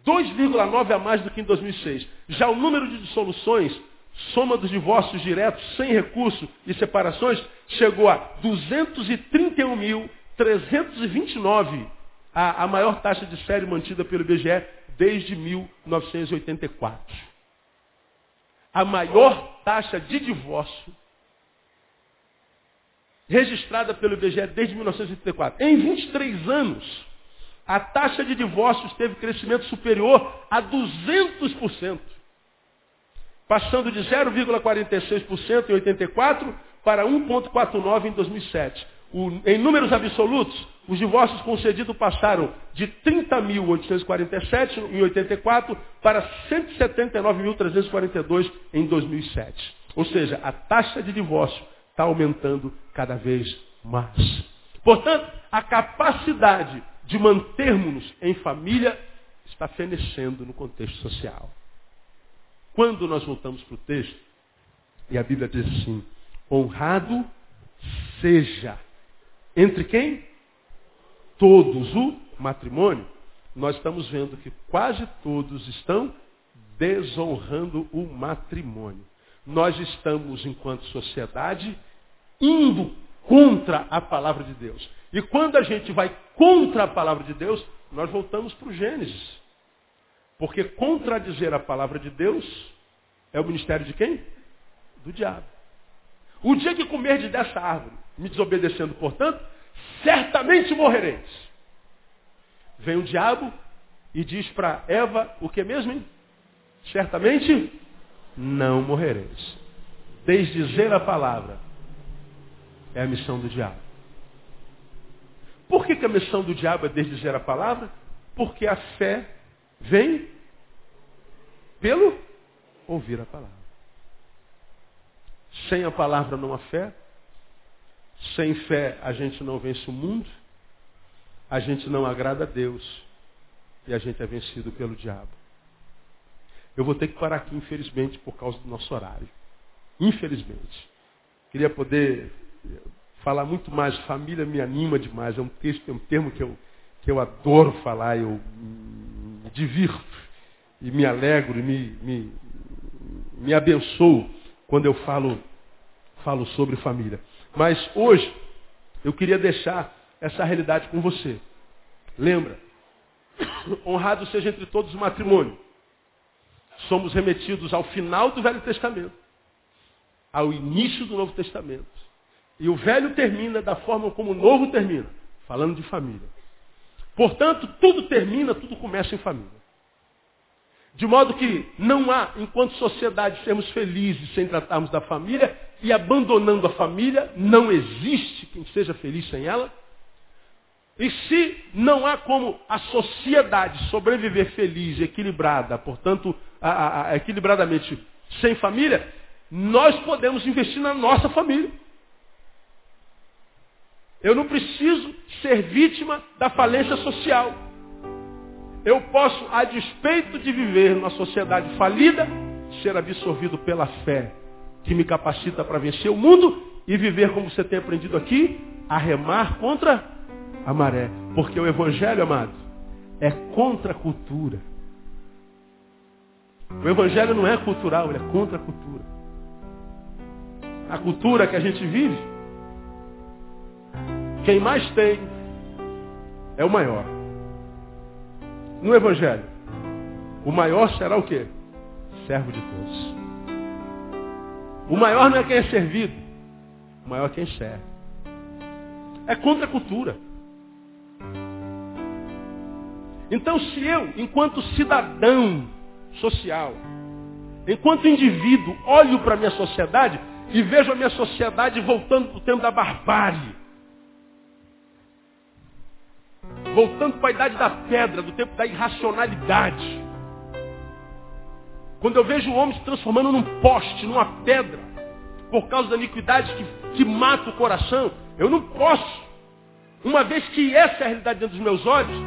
2,9 a mais do que em 2006. Já o número de dissoluções soma dos divórcios diretos, sem recurso e separações, chegou a 231.329, a, a maior taxa de série mantida pelo IBGE desde 1984. A maior taxa de divórcio registrada pelo IBGE desde 1984. Em 23 anos, a taxa de divórcios teve crescimento superior a 200% passando de 0,46% em 84 para 1,49% em 2007. O, em números absolutos, os divórcios concedidos passaram de 30.847 em 84 para 179.342 em 2007. Ou seja, a taxa de divórcio está aumentando cada vez mais. Portanto, a capacidade de mantermos-nos em família está fenecendo no contexto social. Quando nós voltamos para o texto, e a Bíblia diz assim, honrado seja. Entre quem? Todos o matrimônio. Nós estamos vendo que quase todos estão desonrando o matrimônio. Nós estamos, enquanto sociedade, indo contra a palavra de Deus. E quando a gente vai contra a palavra de Deus, nós voltamos para o Gênesis. Porque contradizer a palavra de Deus é o ministério de quem? Do diabo. O dia que comerdes dessa árvore, me desobedecendo, portanto, certamente morrereis. Vem o diabo e diz para Eva o que mesmo? Hein? Certamente não morrereis. Desdizer a palavra é a missão do diabo. Por que, que a missão do diabo é desdizer a palavra? Porque a fé Vem pelo ouvir a palavra. Sem a palavra não há fé. Sem fé a gente não vence o mundo. A gente não agrada a Deus. E a gente é vencido pelo diabo. Eu vou ter que parar aqui, infelizmente, por causa do nosso horário. Infelizmente. Queria poder falar muito mais. Família me anima demais. É um texto, é um termo que eu, que eu adoro falar. Eu me divirto e me alegro e me, me, me abençoo quando eu falo, falo sobre família. Mas hoje eu queria deixar essa realidade com você. Lembra? Honrado seja entre todos o matrimônio. Somos remetidos ao final do Velho Testamento, ao início do Novo Testamento. E o velho termina da forma como o novo termina, falando de família. Portanto, tudo termina, tudo começa em família. De modo que não há, enquanto sociedade, sermos felizes sem tratarmos da família e abandonando a família, não existe quem seja feliz sem ela. E se não há como a sociedade sobreviver feliz, equilibrada, portanto, a, a, a, equilibradamente sem família, nós podemos investir na nossa família. Eu não preciso ser vítima da falência social. Eu posso, a despeito de viver numa sociedade falida, ser absorvido pela fé, que me capacita para vencer o mundo e viver como você tem aprendido aqui, a remar contra a maré. Porque o Evangelho, amado, é contra a cultura. O Evangelho não é cultural, ele é contra a cultura. A cultura que a gente vive quem mais tem é o maior. No Evangelho, o maior será o quê? servo de todos. O maior não é quem é servido, o maior é quem serve. É contra a cultura. Então, se eu, enquanto cidadão social, enquanto indivíduo, olho para a minha sociedade e vejo a minha sociedade voltando para o tempo da barbárie, voltando para a idade da pedra, do tempo da irracionalidade, quando eu vejo o homem se transformando num poste, numa pedra, por causa da iniquidade que, que mata o coração, eu não posso, uma vez que essa é a realidade dentro dos meus olhos,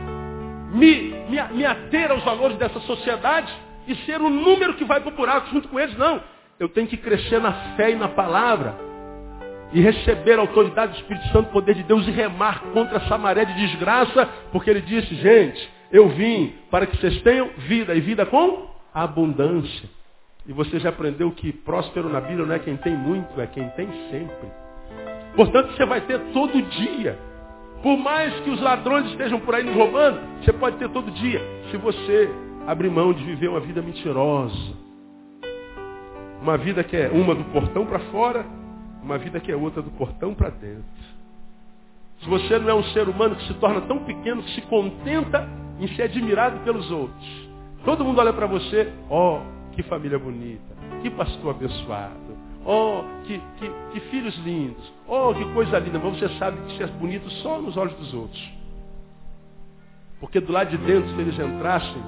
me, me, me ater aos valores dessa sociedade e ser o número que vai para o buraco junto com eles, não. Eu tenho que crescer na fé e na palavra e receber a autoridade do Espírito Santo, poder de Deus e remar contra essa maré de desgraça, porque ele disse, gente, eu vim para que vocês tenham vida e vida com abundância. E você já aprendeu que próspero na Bíblia não é quem tem muito, é quem tem sempre. Portanto, você vai ter todo dia. Por mais que os ladrões estejam por aí nos roubando, você pode ter todo dia. Se você abrir mão de viver uma vida mentirosa. Uma vida que é uma do portão para fora, uma vida que é outra do portão para dentro. Se você não é um ser humano que se torna tão pequeno que se contenta em ser admirado pelos outros. Todo mundo olha para você, ó, oh, que família bonita, que pastor abençoado, oh, que, que, que, filhos lindos, oh, que coisa linda. Mas você sabe que você é bonito só nos olhos dos outros. Porque do lado de dentro, se eles entrassem,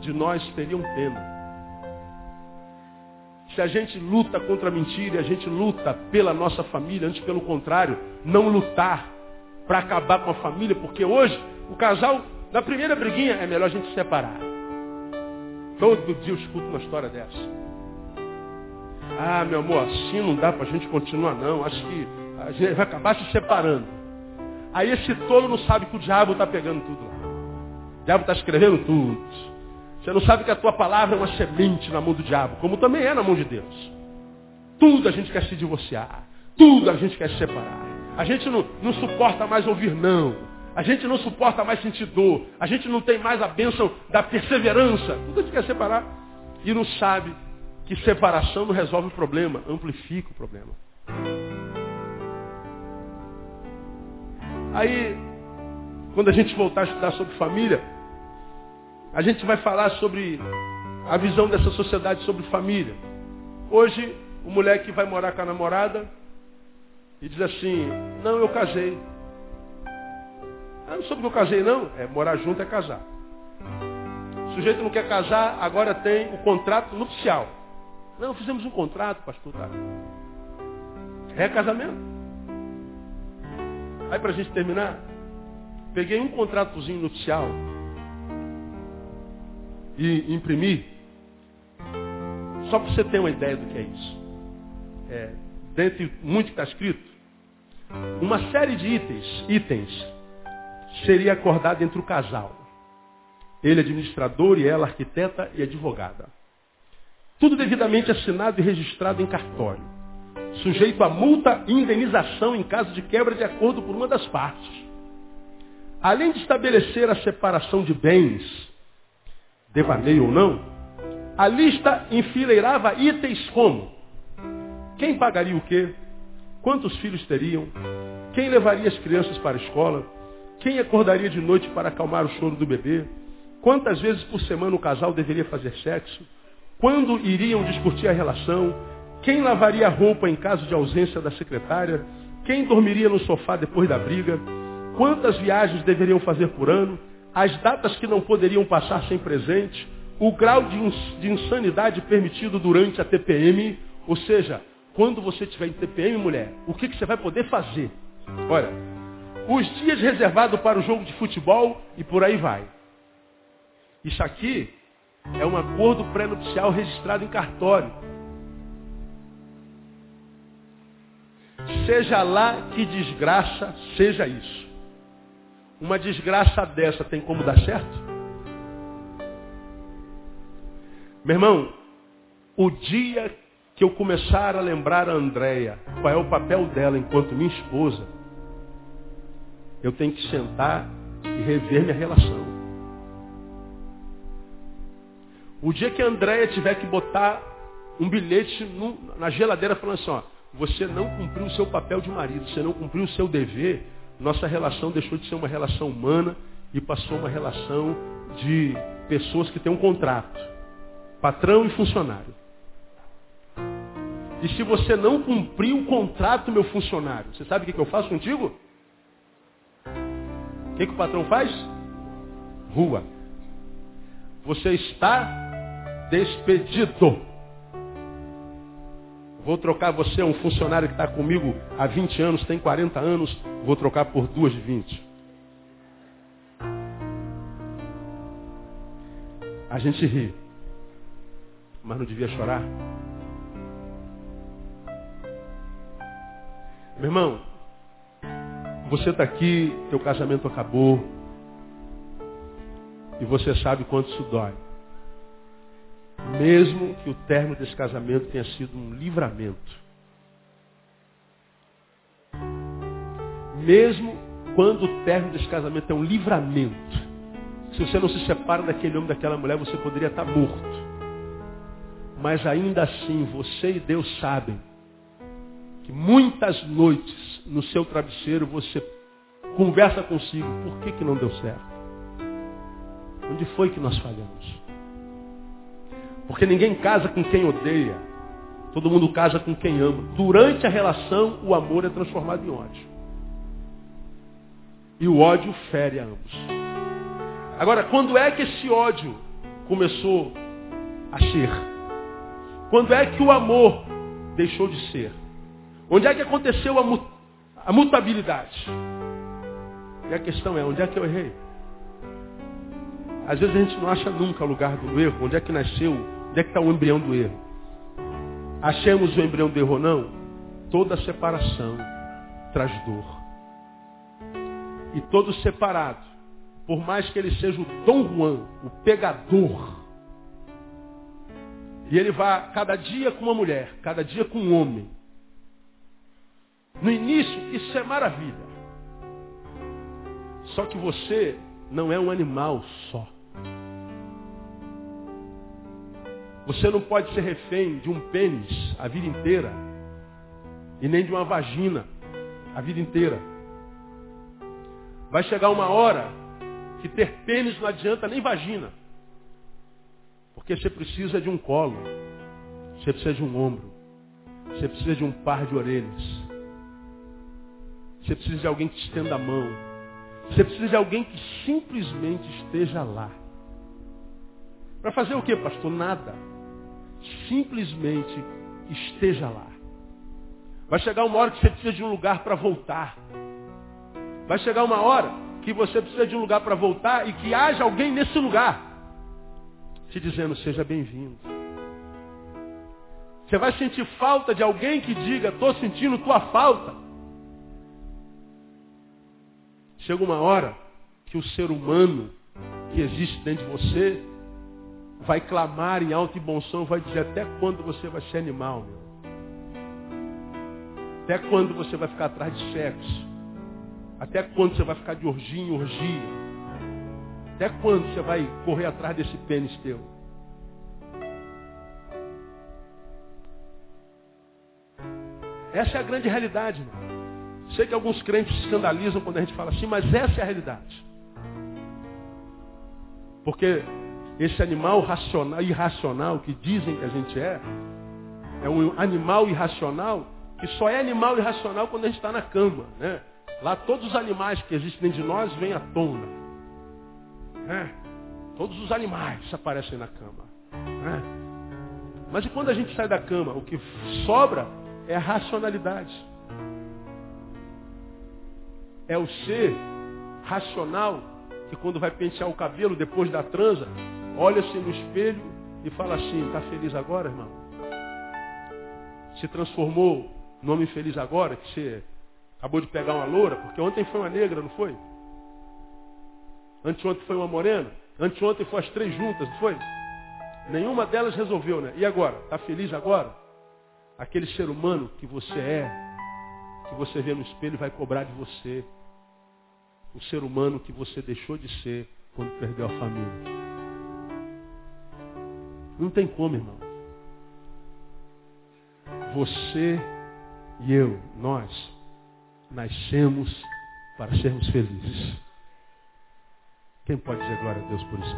de nós teriam pena. Se a gente luta contra a mentira e a gente luta pela nossa família, antes pelo contrário, não lutar para acabar com a família, porque hoje o casal, na primeira briguinha, é melhor a gente se separar. Todo dia eu escuto uma história dessa. Ah, meu amor, assim não dá para a gente continuar não. Acho que a gente vai acabar se separando. Aí esse tolo não sabe que o diabo está pegando tudo lá. O diabo está escrevendo tudo. Você não sabe que a tua palavra é uma semente na mão do diabo, como também é na mão de Deus. Tudo a gente quer se divorciar. Tudo a gente quer se separar. A gente não, não suporta mais ouvir não. A gente não suporta mais sentir dor. A gente não tem mais a bênção da perseverança. Tudo a gente quer separar. E não sabe que separação não resolve o problema, amplifica o problema. Aí, quando a gente voltar a estudar sobre família, a gente vai falar sobre a visão dessa sociedade sobre família. Hoje, o moleque vai morar com a namorada e diz assim, não, eu casei. Ah, não soube que eu casei, não? É, morar junto é casar. O sujeito não quer casar, agora tem o contrato nupcial. Não, fizemos um contrato, pastor. Tá? É casamento. Aí para a gente terminar, peguei um contratozinho nupcial e imprimir, só para você ter uma ideia do que é isso. É, dentre muito que está escrito, uma série de itens, itens seria acordada entre o casal. Ele administrador e ela arquiteta e advogada. Tudo devidamente assinado e registrado em cartório. Sujeito a multa e indenização em caso de quebra de acordo por uma das partes. Além de estabelecer a separação de bens, devaneio ou não, a lista enfileirava itens como quem pagaria o quê? Quantos filhos teriam? Quem levaria as crianças para a escola? Quem acordaria de noite para acalmar o choro do bebê? Quantas vezes por semana o casal deveria fazer sexo? Quando iriam discutir a relação? Quem lavaria a roupa em caso de ausência da secretária? Quem dormiria no sofá depois da briga? Quantas viagens deveriam fazer por ano? As datas que não poderiam passar sem presente, o grau de insanidade permitido durante a TPM, ou seja, quando você estiver em TPM, mulher, o que, que você vai poder fazer? Olha, os dias reservados para o jogo de futebol e por aí vai. Isso aqui é um acordo pré-nupcial registrado em cartório. Seja lá que desgraça seja isso. Uma desgraça dessa tem como dar certo? Meu irmão, o dia que eu começar a lembrar a Andréia qual é o papel dela enquanto minha esposa, eu tenho que sentar e rever minha relação. O dia que a Andréia tiver que botar um bilhete no, na geladeira falando assim, ó, você não cumpriu o seu papel de marido, você não cumpriu o seu dever, nossa relação deixou de ser uma relação humana e passou uma relação de pessoas que têm um contrato. Patrão e funcionário. E se você não cumprir o contrato, meu funcionário, você sabe o que, eu faço contigo? O que, que o patrão faz? Rua. Você está despedido. Vou trocar você, um funcionário que está comigo há 20 anos, tem 40 anos, vou trocar por duas de 20. A gente ri, mas não devia chorar. Meu irmão, você está aqui, teu casamento acabou, e você sabe quanto isso dói. Mesmo que o término desse casamento tenha sido um livramento. Mesmo quando o término desse casamento é um livramento. Se você não se separa daquele homem, daquela mulher, você poderia estar morto. Mas ainda assim, você e Deus sabem que muitas noites no seu travesseiro você conversa consigo, por que, que não deu certo? Onde foi que nós falhamos? Porque ninguém casa com quem odeia. Todo mundo casa com quem ama. Durante a relação, o amor é transformado em ódio. E o ódio fere a ambos. Agora, quando é que esse ódio começou a ser? Quando é que o amor deixou de ser? Onde é que aconteceu a, mut a mutabilidade? E a questão é, onde é que eu errei? Às vezes a gente não acha nunca o lugar do erro, onde é que nasceu, onde é que está o embrião do erro. Achemos o embrião do erro ou não? Toda separação traz dor. E todo separado, por mais que ele seja o Dom Juan, o pegador, e ele vá cada dia com uma mulher, cada dia com um homem, no início, isso é maravilha. Só que você não é um animal só. Você não pode ser refém de um pênis a vida inteira. E nem de uma vagina a vida inteira. Vai chegar uma hora que ter pênis não adianta nem vagina. Porque você precisa de um colo. Você precisa de um ombro. Você precisa de um par de orelhas. Você precisa de alguém que estenda a mão. Você precisa de alguém que simplesmente esteja lá. Para fazer o que, pastor? Nada. Simplesmente esteja lá. Vai chegar uma hora que você precisa de um lugar para voltar. Vai chegar uma hora que você precisa de um lugar para voltar e que haja alguém nesse lugar. Te dizendo, seja bem-vindo. Você vai sentir falta de alguém que diga, estou sentindo tua falta. Chega uma hora que o ser humano que existe dentro de você vai clamar em alto e bom som, vai dizer até quando você vai ser animal, meu? Até quando você vai ficar atrás de sexo? Até quando você vai ficar de orgia em orgia? Até quando você vai correr atrás desse pênis teu? Essa é a grande realidade, irmão. Sei que alguns crentes se escandalizam quando a gente fala assim, mas essa é a realidade. Porque esse animal racional, irracional que dizem que a gente é, é um animal irracional que só é animal irracional quando a gente está na cama. Né? Lá todos os animais que existem dentro de nós vêm à tona. Né? Todos os animais aparecem na cama. Né? Mas e quando a gente sai da cama? O que sobra é a racionalidade é o ser racional que quando vai pentear o cabelo depois da transa, olha-se no espelho e fala assim, está feliz agora, irmão? Se transformou no homem feliz agora, que você acabou de pegar uma loura, porque ontem foi uma negra, não foi? Anteontem foi uma morena, anteontem foi as três juntas, não foi? Nenhuma delas resolveu, né? E agora? Está feliz agora? Aquele ser humano que você é, que você vê no espelho vai cobrar de você o ser humano que você deixou de ser quando perdeu a família. Não tem como, irmão. Você e eu, nós, nascemos para sermos felizes. Quem pode dizer glória a Deus por isso?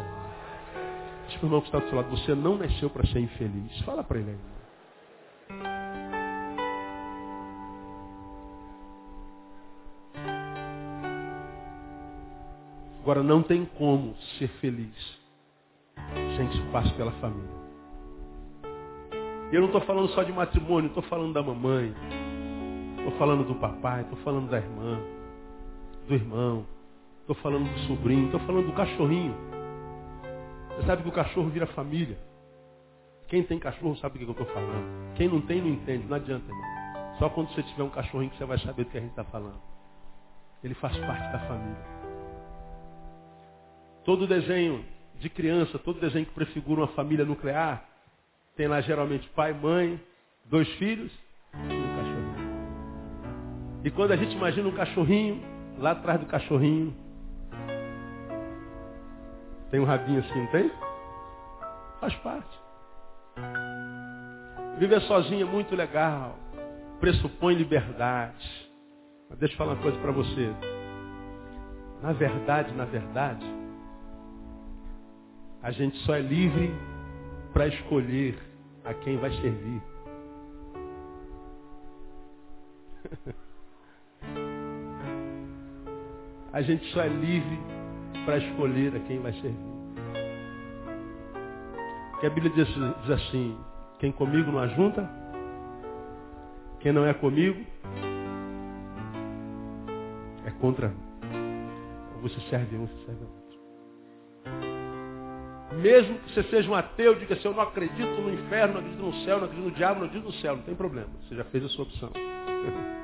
Diz para o irmão que está do seu lado, você não nasceu para ser infeliz. Fala para ele aí. Agora, não tem como ser feliz isso passe pela família. Eu não estou falando só de matrimônio, estou falando da mamãe, estou falando do papai, estou falando da irmã, do irmão, estou falando do sobrinho, estou falando do cachorrinho. Você sabe que o cachorro vira família. Quem tem cachorro sabe do que eu estou falando. Quem não tem, não entende. Não adianta, irmão. Só quando você tiver um cachorrinho que você vai saber do que a gente está falando. Ele faz parte da família. Todo desenho de criança, todo desenho que prefigura uma família nuclear, tem lá geralmente pai, mãe, dois filhos e um cachorrinho. E quando a gente imagina um cachorrinho, lá atrás do cachorrinho, tem um rabinho assim, não tem? Faz parte. Viver sozinho é muito legal. Pressupõe liberdade. Mas deixa eu falar uma coisa para você. Na verdade, na verdade, a gente só é livre para escolher a quem vai servir. a gente só é livre para escolher a quem vai servir. Que a Bíblia diz, diz assim, quem comigo não ajunta, quem não é comigo, é contra. Você serve um, você serve outro. Mesmo que você seja um ateu, diga assim, eu não acredito no inferno, não acredito no céu, não acredito no diabo, não acredito no céu. Não tem problema. Você já fez a sua opção.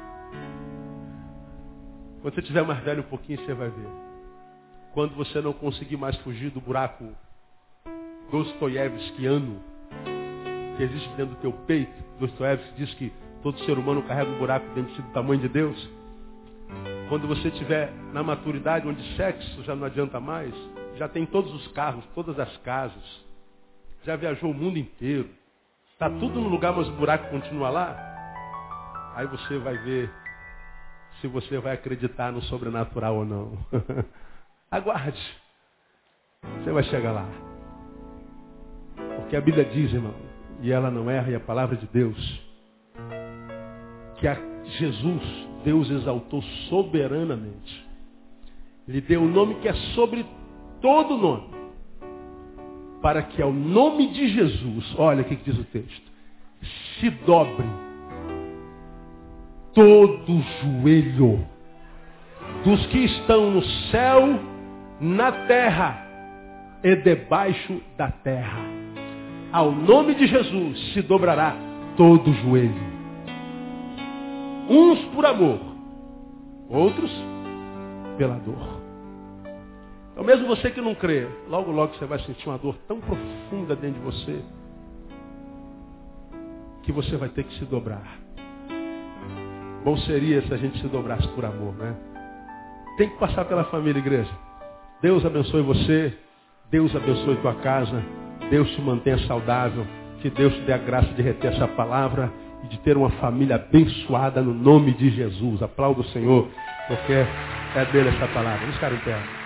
Quando você tiver mais velho um pouquinho, você vai ver. Quando você não conseguir mais fugir do buraco Dostoiévskiano, que existe dentro do teu peito, Dostoiévski diz que todo ser humano carrega um buraco dentro do tamanho de Deus. Quando você estiver na maturidade, onde sexo já não adianta mais, já tem todos os carros, todas as casas, já viajou o mundo inteiro, está tudo no lugar, mas o buraco continua lá, aí você vai ver se você vai acreditar no sobrenatural ou não. Aguarde. Você vai chegar lá. Porque a Bíblia diz, irmão, e ela não erra, e a palavra de Deus, que a Jesus, Deus exaltou soberanamente. Ele deu o um nome que é sobre todo nome, para que ao nome de Jesus, olha o que diz o texto, se dobre todo joelho dos que estão no céu, na terra e debaixo da terra. Ao nome de Jesus se dobrará todo joelho. Uns por amor, outros pela dor. Então mesmo você que não crê, logo logo você vai sentir uma dor tão profunda dentro de você que você vai ter que se dobrar. Bom seria se a gente se dobrasse por amor, né? Tem que passar pela família, igreja. Deus abençoe você, Deus abençoe tua casa, Deus te mantenha saudável, que Deus te dê a graça de reter essa palavra e de ter uma família abençoada no nome de Jesus. Aplauda o Senhor, porque é dele essa palavra. Vamos ficar em.